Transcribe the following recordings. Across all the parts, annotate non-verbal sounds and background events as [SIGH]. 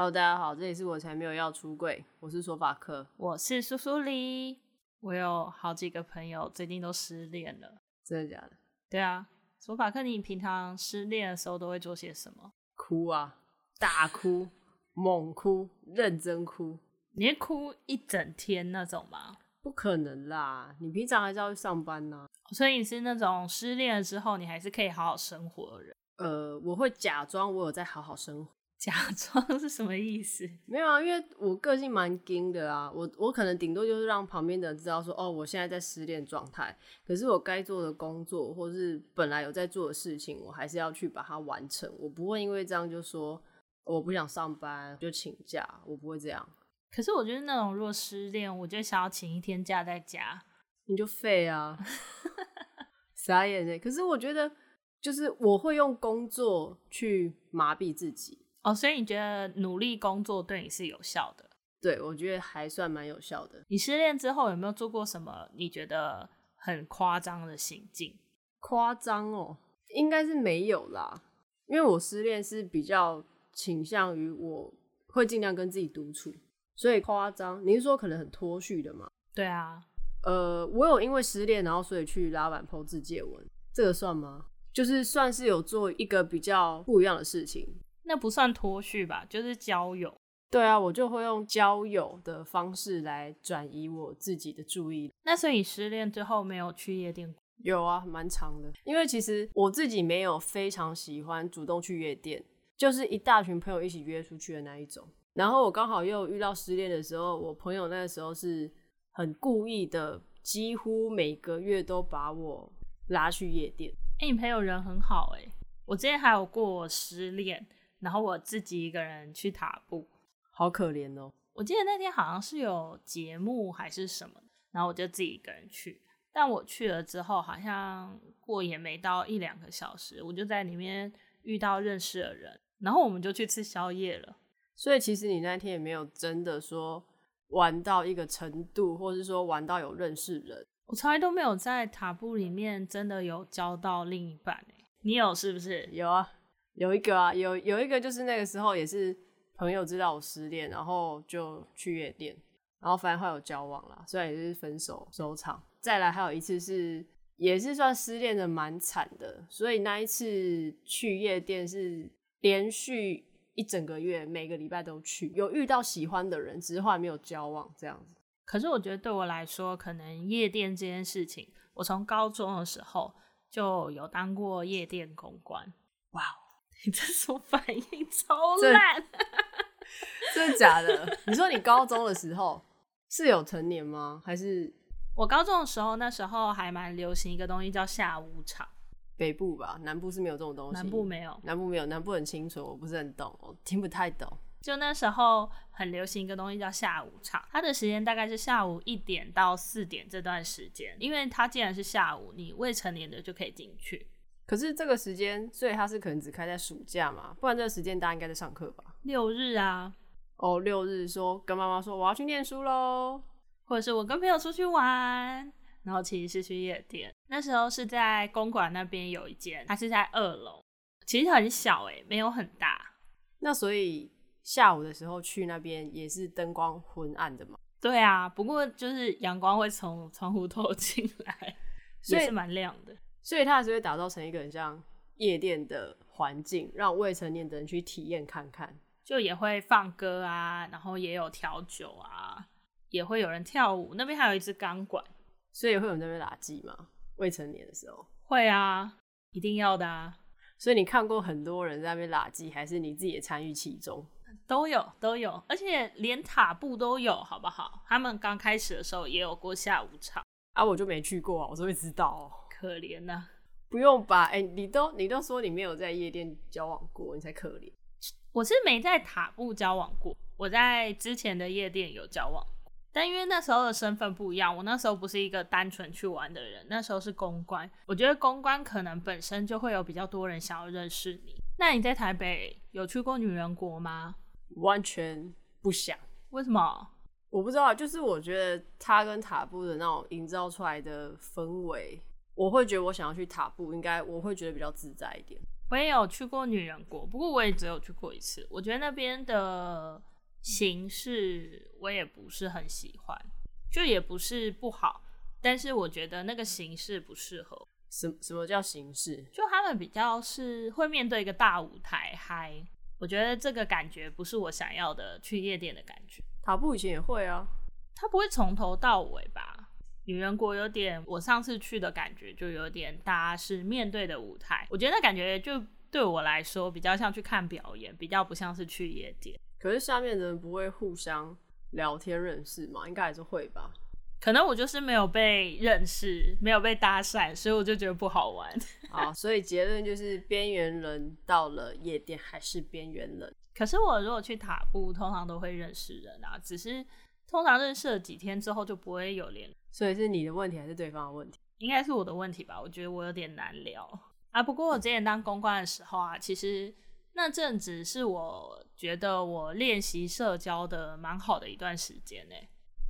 Hello，大家好，这里是我才没有要出柜，我是索法克，我是苏苏里。我有好几个朋友最近都失恋了，真的假的？对啊，索法克，你平常失恋的时候都会做些什么？哭啊，大哭，猛哭，认真哭。你会哭一整天那种吗？不可能啦，你平常还是要去上班呢、啊。所以你是那种失恋了之后，你还是可以好好生活的人。呃，我会假装我有在好好生活。假 [LAUGHS] 装是什么意思？没有啊，因为我个性蛮硬的啊，我我可能顶多就是让旁边的人知道说，哦，我现在在失恋状态。可是我该做的工作，或是本来有在做的事情，我还是要去把它完成。我不会因为这样就说我不想上班就请假，我不会这样。可是我觉得那种若失恋，我就想要请一天假在家，你就废啊，[LAUGHS] 傻眼欸。可是我觉得，就是我会用工作去麻痹自己。哦，所以你觉得努力工作对你是有效的？对，我觉得还算蛮有效的。你失恋之后有没有做过什么你觉得很夸张的行径？夸张哦，应该是没有啦，因为我失恋是比较倾向于我会尽量跟自己独处，所以夸张，你是说可能很脱序的吗？对啊，呃，我有因为失恋然后所以去拉板 po 自介文，这个算吗？就是算是有做一个比较不一样的事情。那不算脱序吧，就是交友。对啊，我就会用交友的方式来转移我自己的注意。那所以失恋之后没有去夜店？有啊，蛮长的。因为其实我自己没有非常喜欢主动去夜店，就是一大群朋友一起约出去的那一种。然后我刚好又遇到失恋的时候，我朋友那个时候是很故意的，几乎每个月都把我拉去夜店。哎、欸，你朋友人很好哎、欸。我之前还有过失恋。然后我自己一个人去塔布，好可怜哦。我记得那天好像是有节目还是什么，然后我就自己一个人去。但我去了之后，好像过也没到一两个小时，我就在里面遇到认识的人，然后我们就去吃宵夜了。所以其实你那天也没有真的说玩到一个程度，或是说玩到有认识人。我从来都没有在塔布里面真的有交到另一半。你有是不是？有啊。有一个啊，有有一个就是那个时候也是朋友知道我失恋，然后就去夜店，然后反正后来有交往啦，虽然也是分手收场。再来还有一次是也是算失恋的蛮惨的，所以那一次去夜店是连续一整个月，每个礼拜都去，有遇到喜欢的人，只是后来没有交往这样子。可是我觉得对我来说，可能夜店这件事情，我从高中的时候就有当过夜店公关，哇哦。你这种反应超烂，真的假的？[LAUGHS] 你说你高中的时候是有成年吗？还是我高中的时候，那时候还蛮流行一个东西叫下午场。北部吧，南部是没有这种东西。南部没有，南部没有，南部很清楚，我不是很懂，我听不太懂。就那时候很流行一个东西叫下午场，它的时间大概是下午一点到四点这段时间，因为它既然是下午，你未成年的就可以进去。可是这个时间，所以他是可能只开在暑假嘛，不然这个时间大家应该在上课吧？六日啊，哦，六日说跟妈妈说我要去念书喽，或者是我跟朋友出去玩，然后其实是去夜店。那时候是在公馆那边有一间，它是在二楼，其实很小诶，没有很大。那所以下午的时候去那边也是灯光昏暗的嘛？对啊，不过就是阳光会从窗户透进来，所以是蛮亮的。所以它还是会打造成一个很像夜店的环境，让未成年的人去体验看看。就也会放歌啊，然后也有调酒啊，也会有人跳舞。那边还有一支钢管，所以会有那边喇舌吗？未成年的时候会啊，一定要的啊。所以你看过很多人在那边喇舌，还是你自己也参与其中？都有都有，而且连塔布都有，好不好？他们刚开始的时候也有过下午场啊，我就没去过啊，我就会知道哦。可怜呐、啊，不用吧？哎、欸，你都你都说你没有在夜店交往过，你才可怜。我是没在塔布交往过，我在之前的夜店有交往，但因为那时候的身份不一样，我那时候不是一个单纯去玩的人，那时候是公关。我觉得公关可能本身就会有比较多人想要认识你。那你在台北有去过女人国吗？完全不想。为什么？我不知道，就是我觉得他跟塔布的那种营造出来的氛围。我会觉得我想要去塔布，应该我会觉得比较自在一点。我也有去过女人国，不过我也只有去过一次。我觉得那边的形式我也不是很喜欢，就也不是不好，但是我觉得那个形式不适合。什什么叫形式？就他们比较是会面对一个大舞台嗨，我觉得这个感觉不是我想要的去夜店的感觉。塔布以前也会啊，他不会从头到尾吧？女人国有点，我上次去的感觉就有点大家是面对的舞台，我觉得那感觉就对我来说比较像去看表演，比较不像是去夜店。可是下面的人不会互相聊天认识吗？应该还是会吧。可能我就是没有被认识，没有被搭讪，所以我就觉得不好玩。[LAUGHS] 啊，所以结论就是边缘人到了夜店还是边缘人。可是我如果去塔布，通常都会认识人啊，只是通常认识了几天之后就不会有联络。所以是你的问题还是对方的问题？应该是我的问题吧？我觉得我有点难聊啊。不过我之前当公关的时候啊，其实那阵子是我觉得我练习社交的蛮好的一段时间呢。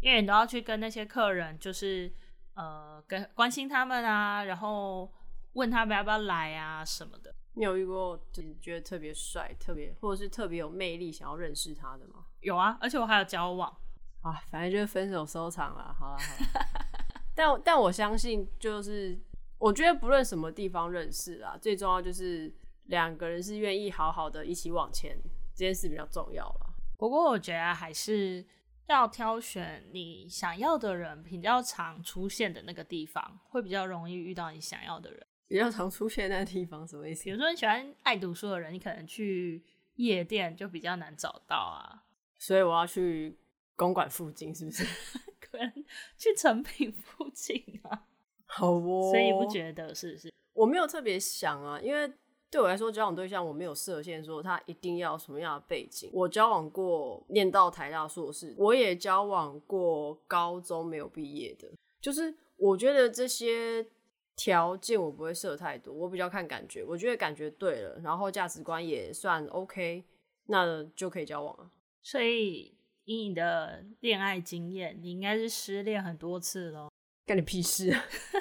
因为你都要去跟那些客人，就是呃，跟关心他们啊，然后问他们要不要来啊什么的。你有遇过就是觉得特别帅、特别或者是特别有魅力，想要认识他的吗？有啊，而且我还有交往啊，反正就是分手收场了。好了好了，[LAUGHS] 但但我相信，就是我觉得不论什么地方认识啊，最重要就是两个人是愿意好好的一起往前，这件事比较重要了。不过我觉得还是。要挑选你想要的人比较常出现的那个地方，会比较容易遇到你想要的人。比较常出现那个地方什么意思？比如说你喜欢爱读书的人，你可能去夜店就比较难找到啊。所以我要去公馆附近，是不是？[LAUGHS] 可能去成品附近啊。[LAUGHS] 好哦。所以不觉得是不是？我没有特别想啊，因为。对我来说，交往对象我没有设限，说他一定要什么样的背景。我交往过念到台大硕士，我也交往过高中没有毕业的。就是我觉得这些条件我不会设太多，我比较看感觉。我觉得感觉对了，然后价值观也算 OK，那就可以交往了。所以以你的恋爱经验，你应该是失恋很多次咯。干你屁事！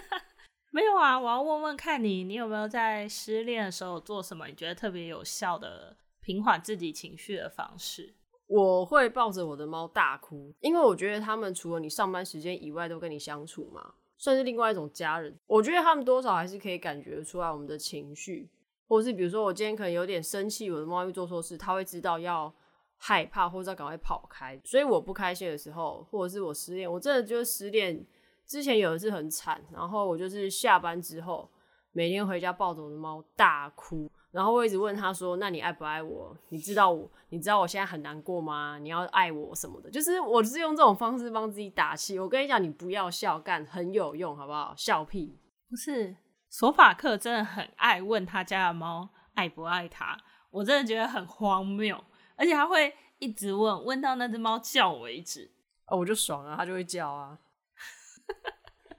[LAUGHS] 没有啊，我要问问看你，你有没有在失恋的时候做什么你觉得特别有效的平缓自己情绪的方式？我会抱着我的猫大哭，因为我觉得他们除了你上班时间以外都跟你相处嘛，算是另外一种家人。我觉得他们多少还是可以感觉出来我们的情绪，或者是比如说我今天可能有点生气，我的猫咪做错事，它会知道要害怕或者要赶快跑开。所以我不开心的时候，或者是我失恋，我真的就是失恋。之前有一次很惨，然后我就是下班之后，每天回家抱着我的猫大哭，然后我一直问他说：“那你爱不爱我？你知道我，你知道我现在很难过吗？你要爱我什么的？”就是我是用这种方式帮自己打气。我跟你讲，你不要笑，干很有用，好不好？笑屁！不是，索法克真的很爱问他家的猫爱不爱他，我真的觉得很荒谬，而且他会一直问，问到那只猫叫为止。哦，我就爽啊，它就会叫啊。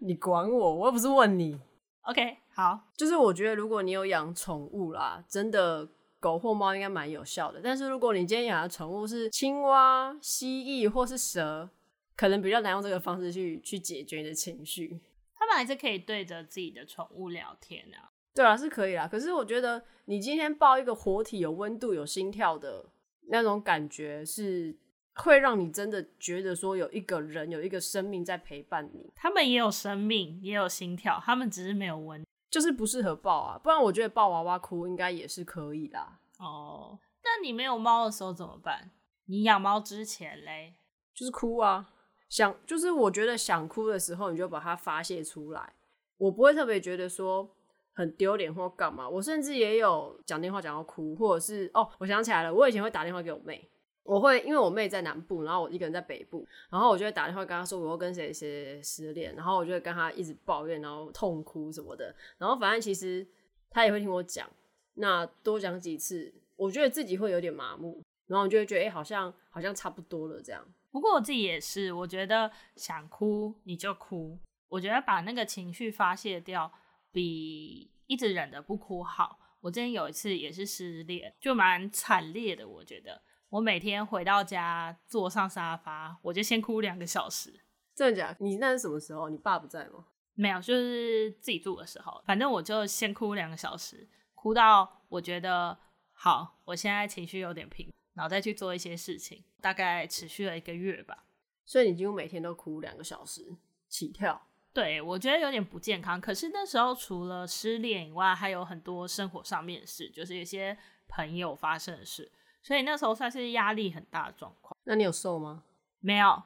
你管我，我又不是问你。OK，好，就是我觉得如果你有养宠物啦，真的狗或猫应该蛮有效的。但是如果你今天养的宠物是青蛙、蜥蜴或是蛇，可能比较难用这个方式去去解决你的情绪。他们还是可以对着自己的宠物聊天啊。对啊，是可以啦。可是我觉得你今天抱一个活体、有温度、有心跳的那种感觉是。会让你真的觉得说有一个人有一个生命在陪伴你，他们也有生命，也有心跳，他们只是没有温，就是不适合抱啊。不然我觉得抱娃娃哭应该也是可以啦。哦，但你没有猫的时候怎么办？你养猫之前嘞，就是哭啊，想就是我觉得想哭的时候，你就把它发泄出来。我不会特别觉得说很丢脸或干嘛。我甚至也有讲电话讲到哭，或者是哦，我想起来了，我以前会打电话给我妹。我会因为我妹在南部，然后我一个人在北部，然后我就会打电话跟她说我跟谁谁失恋，然后我就会跟她一直抱怨，然后痛哭什么的，然后反正其实她也会听我讲，那多讲几次，我觉得自己会有点麻木，然后我就会觉得哎、好像好像差不多了这样。不过我自己也是，我觉得想哭你就哭，我觉得把那个情绪发泄掉比一直忍着不哭好。我之前有一次也是失恋，就蛮惨烈的，我觉得。我每天回到家坐上沙发，我就先哭两个小时。真的假的？你那是什么时候？你爸不在吗？没有，就是自己住的时候。反正我就先哭两个小时，哭到我觉得好，我现在情绪有点平，然后再去做一些事情，大概持续了一个月吧。所以你几乎每天都哭两个小时起跳？对，我觉得有点不健康。可是那时候除了失恋以外，还有很多生活上面的事，就是有些朋友发生的事，所以那时候算是压力很大的状况。那你有瘦吗？没有。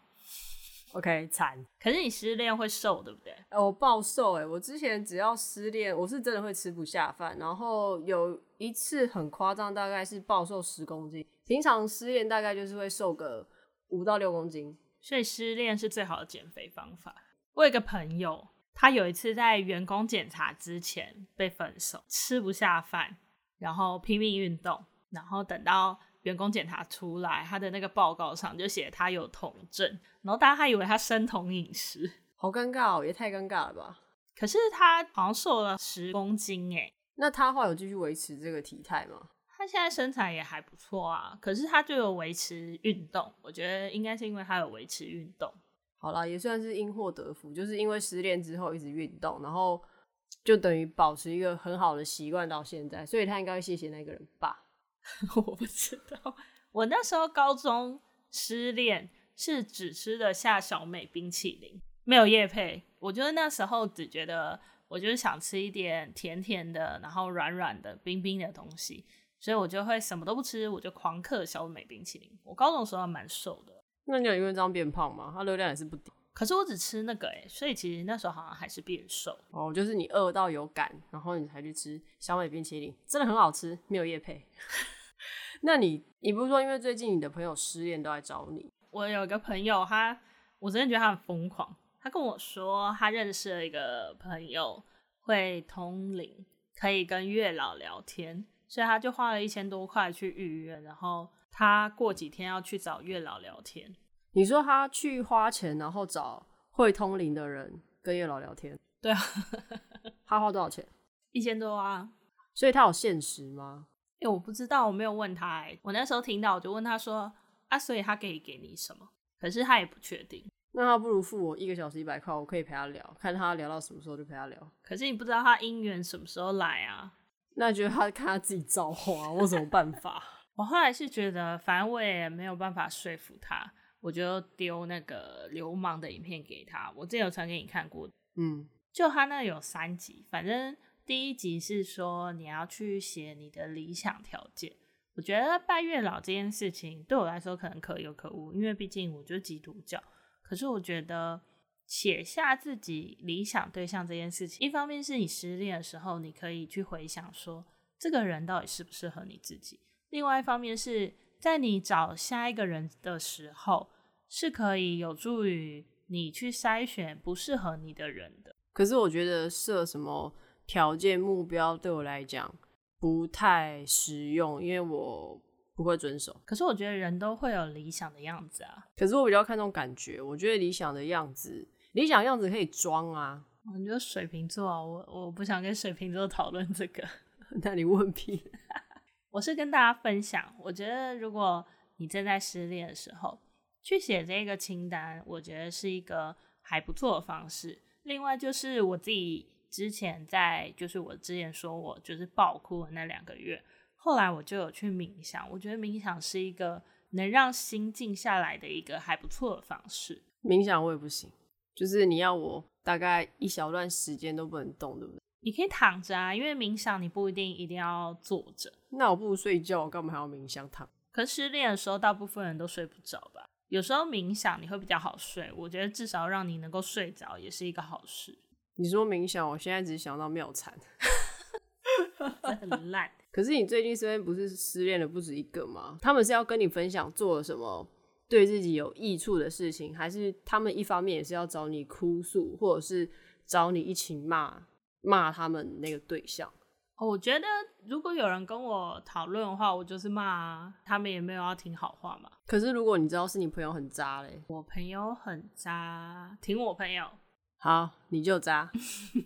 OK，惨。可是你失恋会瘦，对不对？呃、我暴瘦哎、欸！我之前只要失恋，我是真的会吃不下饭。然后有一次很夸张，大概是暴瘦十公斤。平常失恋大概就是会瘦个五到六公斤，所以失恋是最好的减肥方法。我有一个朋友，他有一次在员工检查之前被分手，吃不下饭，然后拼命运动，然后等到。员工检查出来，他的那个报告上就写他有酮症，然后大家还以为他生酮饮食，好尴尬哦，也太尴尬了吧？可是他好像瘦了十公斤哎，那他后来有继续维持这个体态吗？他现在身材也还不错啊，可是他就有维持运动，我觉得应该是因为他有维持运动。好啦，也算是因祸得福，就是因为失恋之后一直运动，然后就等于保持一个很好的习惯到现在，所以他应该会谢谢那个人吧。[LAUGHS] 我不知道，我那时候高中失恋是只吃得下小美冰淇淋，没有叶配。我觉得那时候只觉得，我就是想吃一点甜甜的，然后软软的、冰冰的东西，所以我就会什么都不吃，我就狂嗑小美冰淇淋。我高中的时候蛮瘦的。那你有因为这样变胖吗？它热量也是不低。可是我只吃那个哎，所以其实那时候好像还是变瘦。哦，就是你饿到有感，然后你才去吃小美冰淇淋，真的很好吃，没有叶配。[LAUGHS] 那你，你不是说因为最近你的朋友失恋都来找你？我有一个朋友，他我真的觉得他很疯狂。他跟我说，他认识了一个朋友会通灵，可以跟月老聊天，所以他就花了一千多块去预约，然后他过几天要去找月老聊天。你说他去花钱，然后找会通灵的人跟月老聊天？对啊，[LAUGHS] 他花多少钱？一千多啊。所以他有限时吗？因为我不知道，我没有问他、欸。我那时候听到，我就问他说：“啊，所以他可以给你什么？”可是他也不确定。那他不如付我一个小时一百块，我可以陪他聊，看他聊到什么时候就陪他聊。可是你不知道他姻缘什么时候来啊？那觉得他看他自己造化，我有什么办法？我后来是觉得，反正我也没有办法说服他，我就丢那个流氓的影片给他。我之前有传给你看过，嗯，就他那有三集，反正。第一集是说你要去写你的理想条件。我觉得拜月老这件事情对我来说可能可有可无，因为毕竟我就是基督教。可是我觉得写下自己理想对象这件事情，一方面是你失恋的时候，你可以去回想说这个人到底适不适合你自己；另外一方面是在你找下一个人的时候，是可以有助于你去筛选不适合你的人的。可是我觉得设什么？条件目标对我来讲不太实用，因为我不会遵守。可是我觉得人都会有理想的样子啊。可是我比较看重感觉，我觉得理想的样子，理想的样子可以装啊。我觉得水瓶座啊，我我不想跟水瓶座讨论这个。[LAUGHS] 那你问屁？我是跟大家分享，我觉得如果你正在失恋的时候，去写这个清单，我觉得是一个还不错的方式。另外就是我自己。之前在就是我之前说我就是爆哭的那两个月，后来我就有去冥想，我觉得冥想是一个能让心静下来的一个还不错的方式。冥想我也不行，就是你要我大概一小段时间都不能动，对不对？你可以躺着啊，因为冥想你不一定一定要坐着。那我不如睡觉，我干嘛还要冥想躺？可是失恋的时候，大部分人都睡不着吧？有时候冥想你会比较好睡，我觉得至少让你能够睡着也是一个好事。你说冥想，我现在只想到妙禅，很烂。[LAUGHS] 可是你最近身边不是失恋的不止一个吗？他们是要跟你分享做了什么对自己有益处的事情，还是他们一方面也是要找你哭诉，或者是找你一起骂骂他们那个对象？哦，我觉得如果有人跟我讨论的话，我就是骂啊，他们也没有要听好话嘛。可是如果你知道是你朋友很渣嘞，我朋友很渣，听我朋友。好，你就渣。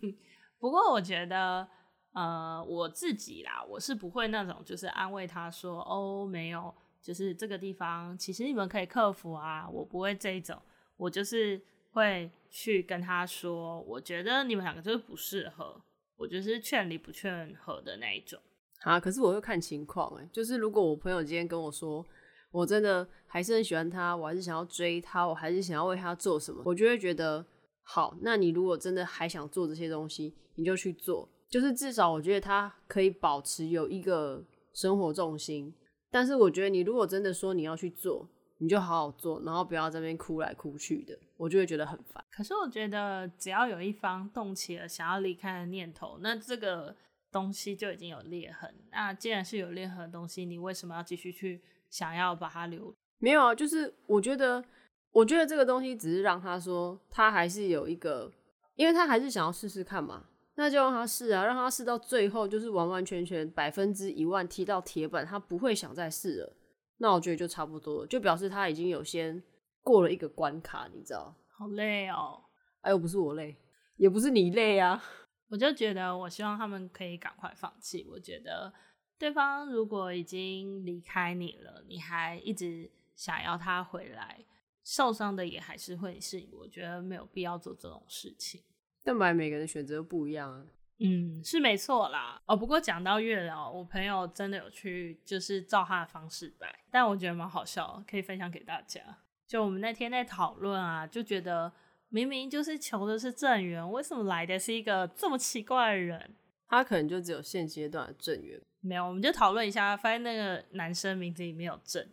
[LAUGHS] 不过我觉得，呃，我自己啦，我是不会那种，就是安慰他说，哦，没有，就是这个地方，其实你们可以克服啊。我不会这一种，我就是会去跟他说，我觉得你们两个就是不适合，我就是劝离不劝和的那一种。啊，可是我会看情况哎，就是如果我朋友今天跟我说，我真的还是很喜欢他，我还是想要追他，我还是想要为他做什么，我就会觉得好。那你如果真的还想做这些东西，你就去做。就是至少我觉得他可以保持有一个生活重心。但是我觉得你如果真的说你要去做，你就好好做，然后不要在那边哭来哭去的，我就会觉得很烦。可是我觉得只要有一方动起了想要离开的念头，那这个东西就已经有裂痕。那既然是有裂痕的东西，你为什么要继续去？想要把它留？没有啊，就是我觉得，我觉得这个东西只是让他说，他还是有一个，因为他还是想要试试看嘛，那就让他试啊，让他试到最后，就是完完全全百分之一万踢到铁板，他不会想再试了。那我觉得就差不多了，就表示他已经有先过了一个关卡，你知道？好累哦，哎，又不是我累，也不是你累啊，我就觉得，我希望他们可以赶快放弃。我觉得。对方如果已经离开你了，你还一直想要他回来，受伤的也还是会是你。我觉得没有必要做这种事情。但本来每个人的选择不一样啊。嗯，是没错啦。哦，不过讲到月老，我朋友真的有去，就是照他的方式拜，但我觉得蛮好笑，可以分享给大家。就我们那天在讨论啊，就觉得明明就是求的是正缘，为什么来的是一个这么奇怪的人？他可能就只有现阶段的正缘。没有，我们就讨论一下，发现那个男生名字里面有正。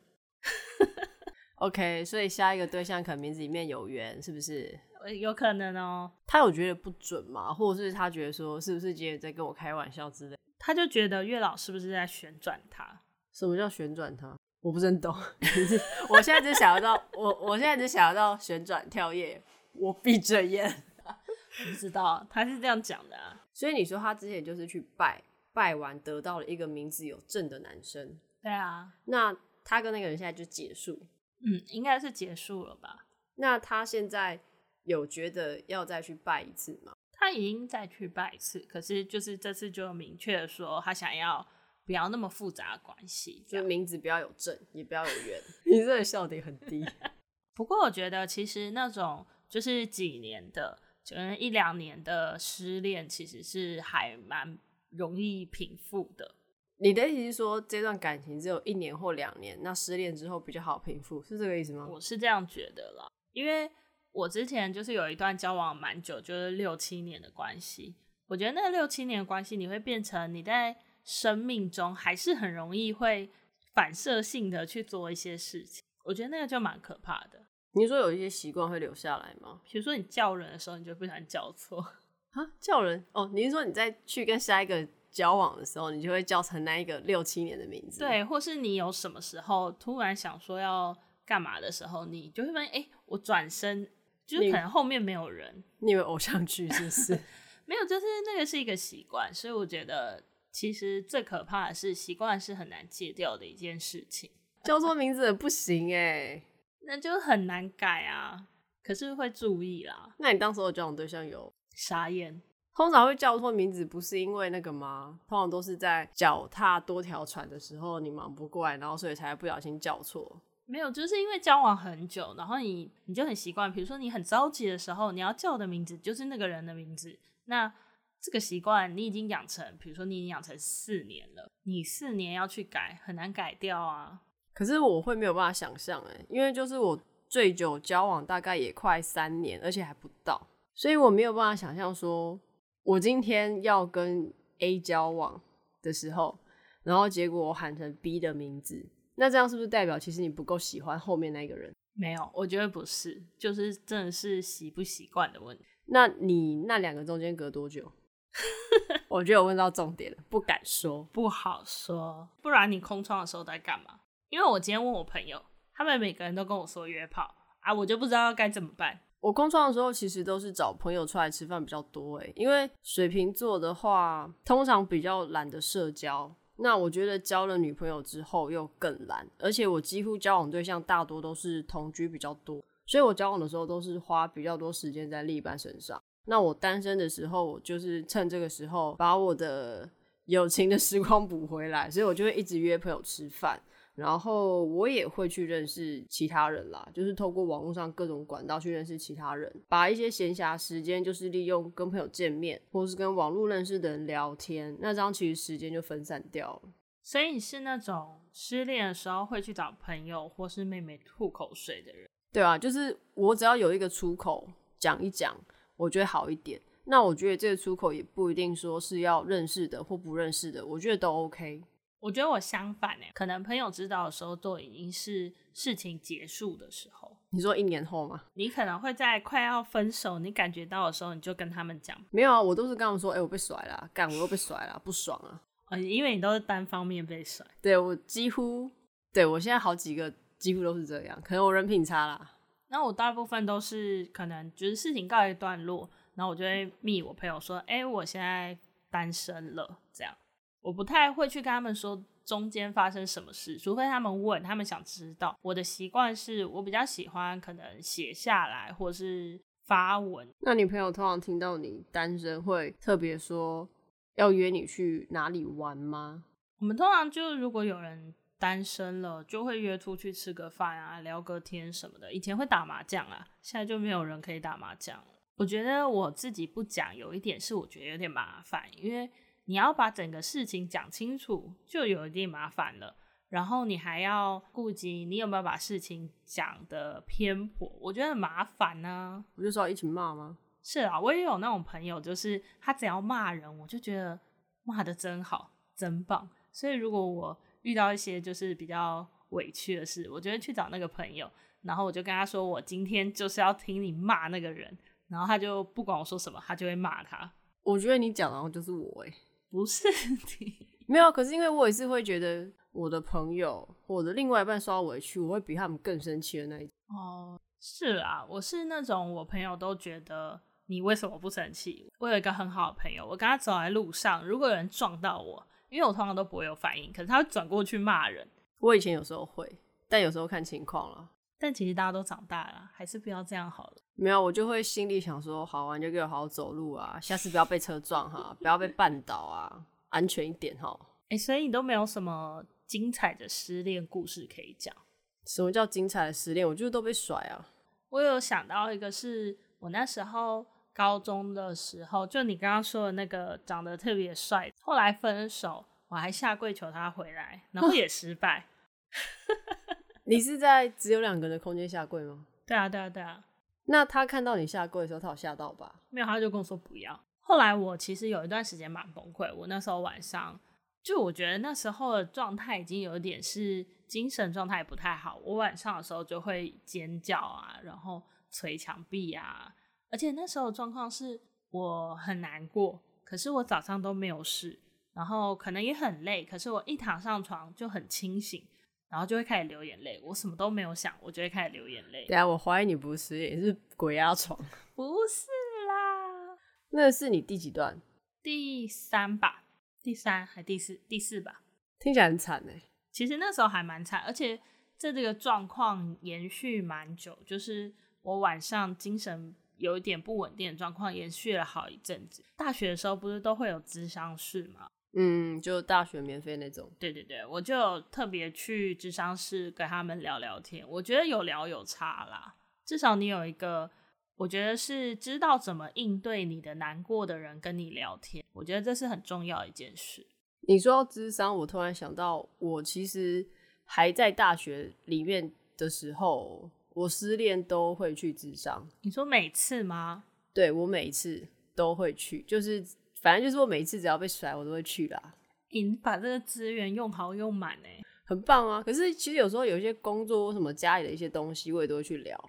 OK，所以下一个对象可能名字里面有缘，是不是？有可能哦。他有觉得不准吗？或者是他觉得说，是不是姐姐在跟我开玩笑之类？他就觉得月老是不是在旋转他？什么叫旋转他？我不是很懂。[LAUGHS] 我现在只想到，我我现在只想到旋转跳跃。我闭着眼。不知道，他是这样讲的啊。所以你说他之前就是去拜。拜完得到了一个名字有正的男生，对啊，那他跟那个人现在就结束，嗯，应该是结束了吧？那他现在有觉得要再去拜一次吗？他已经再去拜一次，可是就是这次就明确的说他想要不要那么复杂的关系，就名字不要有正，也不要有缘。[LAUGHS] 你这个笑点很低。不过我觉得其实那种就是几年的，可能一两年的失恋，其实是还蛮。容易平复的。你的意思是说，这段感情只有一年或两年，那失恋之后比较好平复，是这个意思吗？我是这样觉得啦，因为我之前就是有一段交往蛮久，就是六七年的关系。我觉得那个六七年的关系，你会变成你在生命中还是很容易会反射性的去做一些事情。我觉得那个就蛮可怕的。你说有一些习惯会留下来吗？比如说你叫人的时候，你就不想叫错。啊，叫人哦？你是说你在去跟下一个交往的时候，你就会叫成那一个六七年的名字？对，或是你有什么时候突然想说要干嘛的时候，你就会发现，哎、欸，我转身就是可能后面没有人。你以为偶像剧是不是？[LAUGHS] 没有，就是那个是一个习惯，所以我觉得其实最可怕的是习惯是很难戒掉的一件事情。[LAUGHS] 叫错名字不行哎，那就很难改啊。可是会注意啦。那你当时的交往对象有？傻眼，通常会叫错名字，不是因为那个吗？通常都是在脚踏多条船的时候，你忙不过来，然后所以才不小心叫错。没有，就是因为交往很久，然后你你就很习惯，比如说你很着急的时候，你要叫的名字就是那个人的名字。那这个习惯你已经养成，比如说你已经养成四年了，你四年要去改，很难改掉啊。可是我会没有办法想象，哎，因为就是我最久交往大概也快三年，而且还不到。所以我没有办法想象说，我今天要跟 A 交往的时候，然后结果我喊成 B 的名字，那这样是不是代表其实你不够喜欢后面那个人？没有，我觉得不是，就是真的是习不习惯的问题。那你那两个中间隔多久？[LAUGHS] 我觉得我问到重点了，不敢说，不好说。不然你空窗的时候在干嘛？因为我今天问我朋友，他们每个人都跟我说约炮啊，我就不知道该怎么办。我空窗的时候，其实都是找朋友出来吃饭比较多诶，因为水瓶座的话，通常比较懒得社交。那我觉得交了女朋友之后又更懒，而且我几乎交往对象大多都是同居比较多，所以我交往的时候都是花比较多时间在另一半身上。那我单身的时候，我就是趁这个时候把我的友情的时光 [LAUGHS] 补回来，所以我就会一直约朋友吃饭。然后我也会去认识其他人啦，就是透过网络上各种管道去认识其他人，把一些闲暇时间就是利用跟朋友见面，或是跟网络认识的人聊天，那这样其实时间就分散掉了。所以你是那种失恋的时候会去找朋友或是妹妹吐口水的人？对啊，就是我只要有一个出口讲一讲，我觉得好一点。那我觉得这个出口也不一定说是要认识的或不认识的，我觉得都 OK。我觉得我相反哎，可能朋友知道的时候都已经是事情结束的时候。你说一年后吗？你可能会在快要分手，你感觉到的时候，你就跟他们讲。没有啊，我都是跟他们说，哎、欸，我被甩了，干，我又被甩了，不爽啊。哦，因为你都是单方面被甩。对，我几乎，对，我现在好几个几乎都是这样，可能我人品差啦。那我大部分都是可能就是事情告一段落，然后我就会密我朋友说，哎、欸，我现在单身了，这样。我不太会去跟他们说中间发生什么事，除非他们问，他们想知道。我的习惯是我比较喜欢可能写下来或是发文。那你朋友通常听到你单身会特别说要约你去哪里玩吗？我们通常就如果有人单身了，就会约出去吃个饭啊，聊个天什么的。以前会打麻将啊，现在就没有人可以打麻将了。我觉得我自己不讲，有一点是我觉得有点麻烦，因为。你要把整个事情讲清楚，就有一点麻烦了。然后你还要顾及你有没有把事情讲的偏颇，我觉得很麻烦呢。我就说要一起骂吗？是啊，我也有那种朋友，就是他只要骂人，我就觉得骂的真好，真棒。所以如果我遇到一些就是比较委屈的事，我就会去找那个朋友，然后我就跟他说，我今天就是要听你骂那个人，然后他就不管我说什么，他就会骂他。我觉得你讲的就是我欸。不是 [LAUGHS] 你没有，可是因为我也是会觉得我的朋友，我的另外一半受到委屈，我会比他们更生气的那一种。哦，是啊，我是那种我朋友都觉得你为什么不生气？我有一个很好的朋友，我跟他走在路上，如果有人撞到我，因为我通常都不会有反应，可是他会转过去骂人。我以前有时候会，但有时候看情况了。但其实大家都长大了，还是不要这样好了。没有，我就会心里想说，好啊，你就给我好好走路啊，下次不要被车撞哈，不要被 [LAUGHS] 绊倒啊，安全一点哈。哎、欸，所以你都没有什么精彩的失恋故事可以讲？什么叫精彩的失恋？我就是都被甩啊。我有想到一个，是我那时候高中的时候，就你刚刚说的那个长得特别帅，后来分手，我还下跪求他回来，然后也 [LAUGHS] 失败。你是在只有两个人的空间下跪吗？对啊，对啊，对啊。那他看到你下跪的时候，他有吓到吧？没有，他就跟我说不要。后来我其实有一段时间蛮崩溃，我那时候晚上就我觉得那时候的状态已经有点是精神状态不太好，我晚上的时候就会尖叫啊，然后捶墙壁啊，而且那时候的状况是我很难过，可是我早上都没有事，然后可能也很累，可是我一躺上床就很清醒。然后就会开始流眼泪，我什么都没有想，我就会开始流眼泪。对啊，我怀疑你不是，也是鬼压床。[LAUGHS] 不是啦，那是你第几段？第三吧，第三还第四？第四吧。听起来很惨哎。其实那时候还蛮惨，而且这这个状况延续蛮久，就是我晚上精神有一点不稳定的状况，延续了好一阵子。大学的时候不是都会有咨商室吗？嗯，就大学免费那种。对对对，我就特别去智商室跟他们聊聊天。我觉得有聊有差啦，至少你有一个，我觉得是知道怎么应对你的难过的人跟你聊天。我觉得这是很重要一件事。你说到智商，我突然想到，我其实还在大学里面的时候，我失恋都会去智商。你说每次吗？对，我每次都会去，就是。反正就是我每一次只要被甩，我都会去啦。你把这个资源用好用满呢，很棒啊！可是其实有时候有一些工作或什么家里的一些东西，我也都会去聊。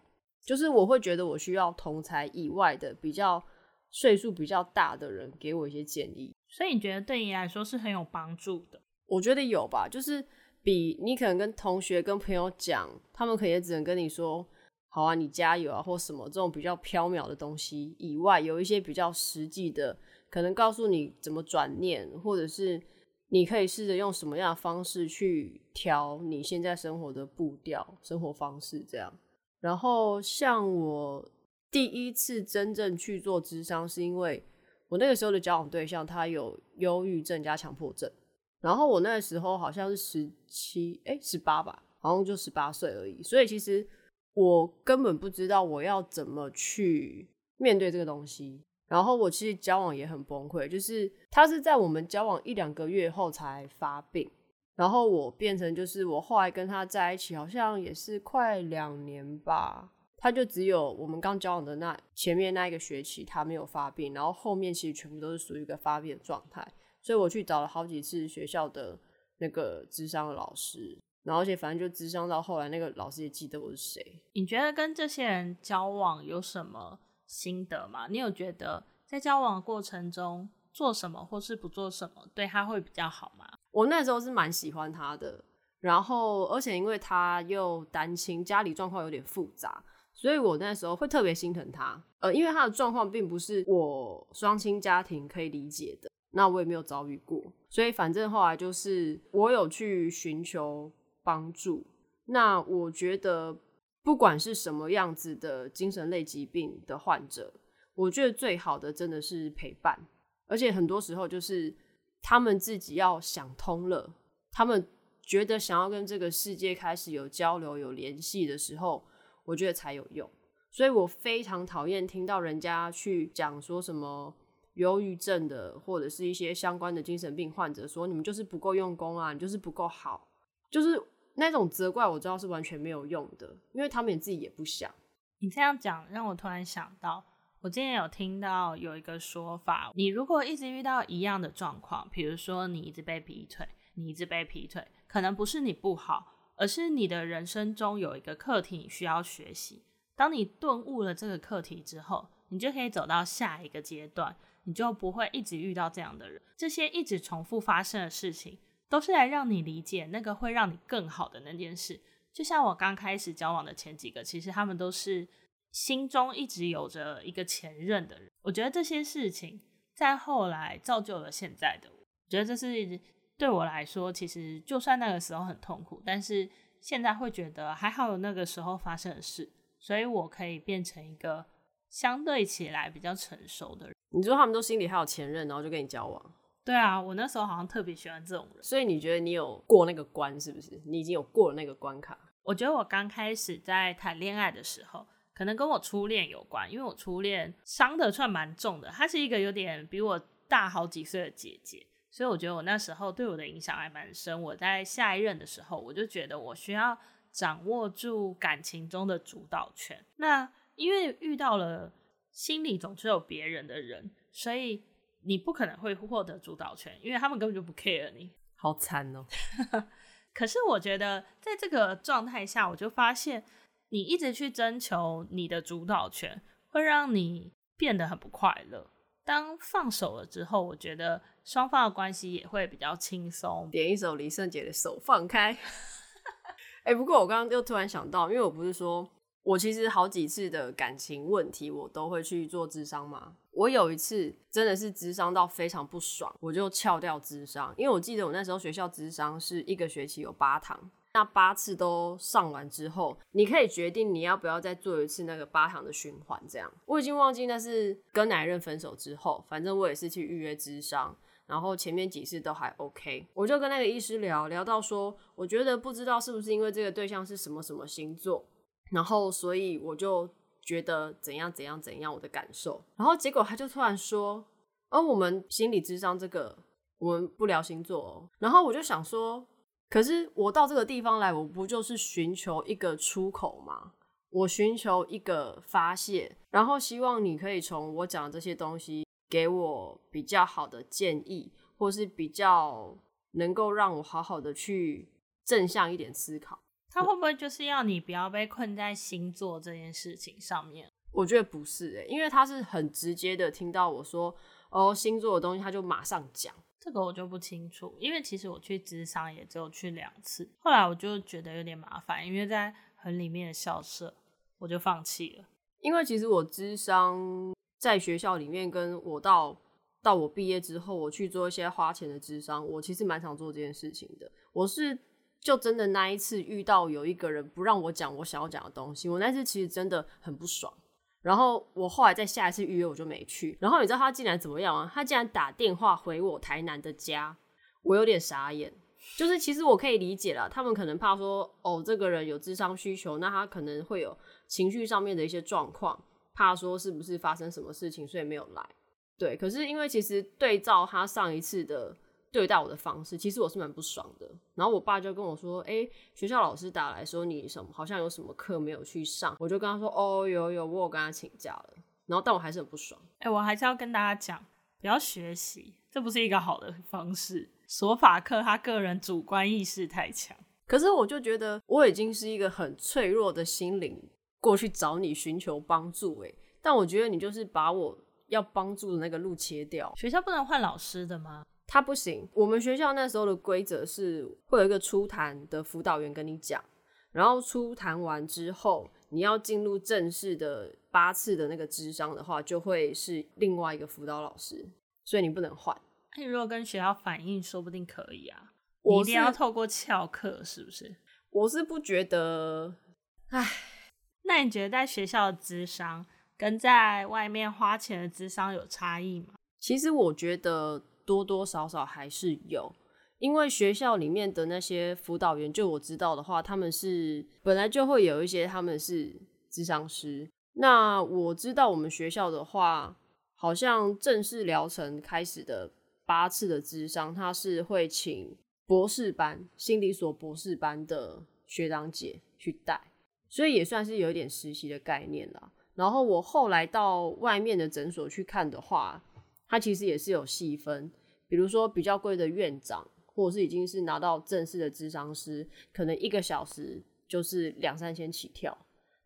就是我会觉得我需要同才以外的比较岁数比较大的人给我一些建议。所以你觉得对你来说是很有帮助的？我觉得有吧，就是比你可能跟同学、跟朋友讲，他们可能也只能跟你说“好啊，你加油啊”或什么这种比较飘渺的东西以外，有一些比较实际的。可能告诉你怎么转念，或者是你可以试着用什么样的方式去调你现在生活的步调、生活方式这样。然后像我第一次真正去做咨商，是因为我那个时候的交往对象他有忧郁症加强迫症，然后我那个时候好像是十七，哎，十八吧，好像就十八岁而已。所以其实我根本不知道我要怎么去面对这个东西。然后我其实交往也很崩溃，就是他是在我们交往一两个月后才发病，然后我变成就是我后来跟他在一起，好像也是快两年吧。他就只有我们刚交往的那前面那一个学期，他没有发病，然后后面其实全部都是属于一个发病的状态，所以我去找了好几次学校的那个智商的老师，然后而且反正就智商到后来，那个老师也记得我是谁。你觉得跟这些人交往有什么心得吗？你有觉得在交往的过程中做什么或是不做什么对他会比较好吗？我那时候是蛮喜欢他的，然后而且因为他又单亲，家里状况有点复杂。所以我那时候会特别心疼他，呃，因为他的状况并不是我双亲家庭可以理解的，那我也没有遭遇过，所以反正后来就是我有去寻求帮助。那我觉得不管是什么样子的精神类疾病的患者，我觉得最好的真的是陪伴，而且很多时候就是他们自己要想通了，他们觉得想要跟这个世界开始有交流、有联系的时候。我觉得才有用，所以我非常讨厌听到人家去讲说什么忧郁症的，或者是一些相关的精神病患者说，你们就是不够用功啊，你就是不够好，就是那种责怪，我知道是完全没有用的，因为他们自己也不想。你这样讲让我突然想到，我今天有听到有一个说法，你如果一直遇到一样的状况，比如说你一直被劈腿，你一直被劈腿，可能不是你不好。而是你的人生中有一个课题你需要学习，当你顿悟了这个课题之后，你就可以走到下一个阶段，你就不会一直遇到这样的人。这些一直重复发生的事情，都是来让你理解那个会让你更好的那件事。就像我刚开始交往的前几个，其实他们都是心中一直有着一个前任的人。我觉得这些事情在后来造就了现在的我。我觉得这是。对我来说，其实就算那个时候很痛苦，但是现在会觉得还好有那个时候发生的事，所以我可以变成一个相对起来比较成熟的人。你说他们都心里还有前任，然后就跟你交往？对啊，我那时候好像特别喜欢这种人。所以你觉得你有过那个关是不是？你已经有过了那个关卡？我觉得我刚开始在谈恋爱的时候，可能跟我初恋有关，因为我初恋伤的算蛮重的，她是一个有点比我大好几岁的姐姐。所以我觉得我那时候对我的影响还蛮深。我在下一任的时候，我就觉得我需要掌握住感情中的主导权。那因为遇到了心里总是有别人的人，所以你不可能会获得主导权，因为他们根本就不 care 你。好惨哦！[LAUGHS] 可是我觉得在这个状态下，我就发现你一直去征求你的主导权，会让你变得很不快乐。当放手了之后，我觉得双方的关系也会比较轻松。点一首李圣杰的手放开。[LAUGHS] 哎、欸，不过我刚刚又突然想到，因为我不是说我其实好几次的感情问题，我都会去做智商嘛。我有一次真的是智商到非常不爽，我就翘掉智商，因为我记得我那时候学校智商是一个学期有八堂。那八次都上完之后，你可以决定你要不要再做一次那个八堂的循环。这样，我已经忘记那是跟哪一任分手之后，反正我也是去预约智商，然后前面几次都还 OK。我就跟那个医师聊聊到说，我觉得不知道是不是因为这个对象是什么什么星座，然后所以我就觉得怎样怎样怎样我的感受，然后结果他就突然说，哦，我们心理智商这个我们不聊星座哦，然后我就想说。可是我到这个地方来，我不就是寻求一个出口吗？我寻求一个发泄，然后希望你可以从我讲的这些东西给我比较好的建议，或是比较能够让我好好的去正向一点思考。他会不会就是要你不要被困在星座这件事情上面？我觉得不是诶、欸，因为他是很直接的听到我说哦，星座的东西，他就马上讲。这个我就不清楚，因为其实我去智商也只有去两次，后来我就觉得有点麻烦，因为在很里面的校舍，我就放弃了。因为其实我智商在学校里面，跟我到到我毕业之后，我去做一些花钱的智商，我其实蛮常做这件事情的。我是就真的那一次遇到有一个人不让我讲我想要讲的东西，我那次其实真的很不爽。然后我后来在下一次预约我就没去。然后你知道他竟然怎么样啊？他竟然打电话回我台南的家，我有点傻眼。就是其实我可以理解啦，他们可能怕说，哦，这个人有智商需求，那他可能会有情绪上面的一些状况，怕说是不是发生什么事情，所以没有来。对，可是因为其实对照他上一次的对待我的方式，其实我是蛮不爽的。然后我爸就跟我说，哎、欸，学校老师打来说你什么，好像有什么课没有去上，我就跟他说，哦，有有，我有跟他请假了。然后但我还是很不爽。哎、欸，我还是要跟大家讲，不要学习，这不是一个好的方式。索法克他个人主观意识太强，可是我就觉得我已经是一个很脆弱的心灵过去找你寻求帮助，哎，但我觉得你就是把我要帮助的那个路切掉。学校不能换老师的吗？他不行。我们学校那时候的规则是会有一个初谈的辅导员跟你讲，然后初谈完之后，你要进入正式的八次的那个智商的话，就会是另外一个辅导老师，所以你不能换。那你如果跟学校反映，说不定可以啊。我一定要透过翘课，是不是？我是不觉得。唉，那你觉得在学校的智商跟在外面花钱的智商有差异吗？其实我觉得多多少少还是有，因为学校里面的那些辅导员，就我知道的话，他们是本来就会有一些他们是智商师。那我知道我们学校的话，好像正式疗程开始的。八次的智商，他是会请博士班心理所博士班的学长姐去带，所以也算是有一点实习的概念啦。然后我后来到外面的诊所去看的话，他其实也是有细分，比如说比较贵的院长，或者是已经是拿到正式的咨商师，可能一个小时就是两三千起跳。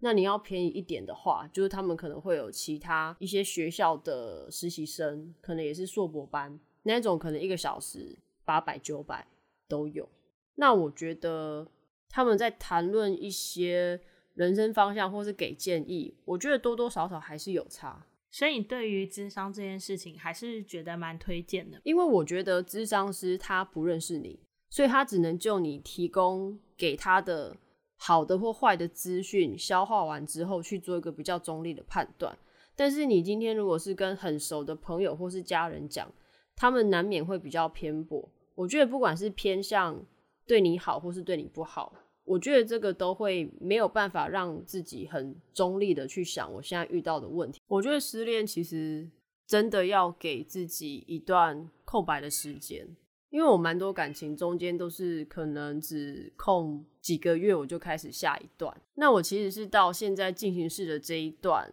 那你要便宜一点的话，就是他们可能会有其他一些学校的实习生，可能也是硕博班。那种可能一个小时八百九百都有。那我觉得他们在谈论一些人生方向或是给建议，我觉得多多少少还是有差。所以你对于咨商这件事情还是觉得蛮推荐的，因为我觉得咨商师他不认识你，所以他只能就你提供给他的好的或坏的资讯消化完之后去做一个比较中立的判断。但是你今天如果是跟很熟的朋友或是家人讲，他们难免会比较偏颇，我觉得不管是偏向对你好或是对你不好，我觉得这个都会没有办法让自己很中立的去想我现在遇到的问题。我觉得失恋其实真的要给自己一段空白的时间，因为我蛮多感情中间都是可能只空几个月我就开始下一段，那我其实是到现在进行式的这一段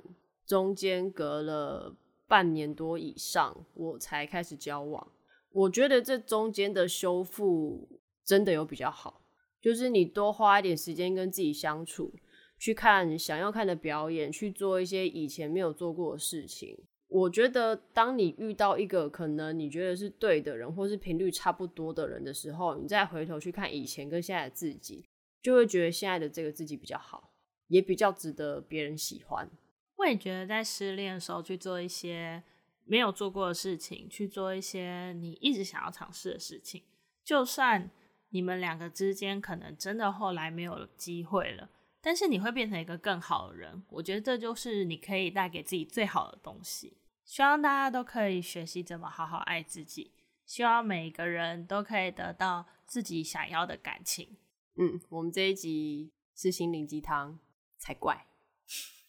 中间隔了。半年多以上，我才开始交往。我觉得这中间的修复真的有比较好，就是你多花一点时间跟自己相处，去看想要看的表演，去做一些以前没有做过的事情。我觉得，当你遇到一个可能你觉得是对的人，或是频率差不多的人的时候，你再回头去看以前跟现在的自己，就会觉得现在的这个自己比较好，也比较值得别人喜欢。我也觉得，在失恋的时候去做一些没有做过的事情，去做一些你一直想要尝试的事情，就算你们两个之间可能真的后来没有机会了，但是你会变成一个更好的人。我觉得这就是你可以带给自己最好的东西。希望大家都可以学习怎么好好爱自己，希望每个人都可以得到自己想要的感情。嗯，我们这一集是心灵鸡汤才怪。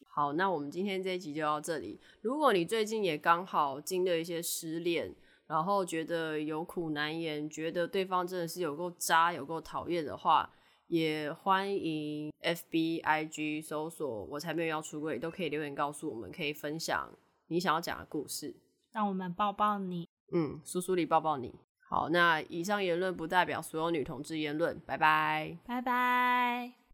好，那我们今天这一集就到这里。如果你最近也刚好经历一些失恋，然后觉得有苦难言，觉得对方真的是有够渣、有够讨厌的话，也欢迎 FB IG 搜索“我才没有要出柜”，都可以留言告诉我们，可以分享你想要讲的故事，让我们抱抱你。嗯，叔叔里抱抱你。好，那以上言论不代表所有女同志言论。拜拜，拜拜。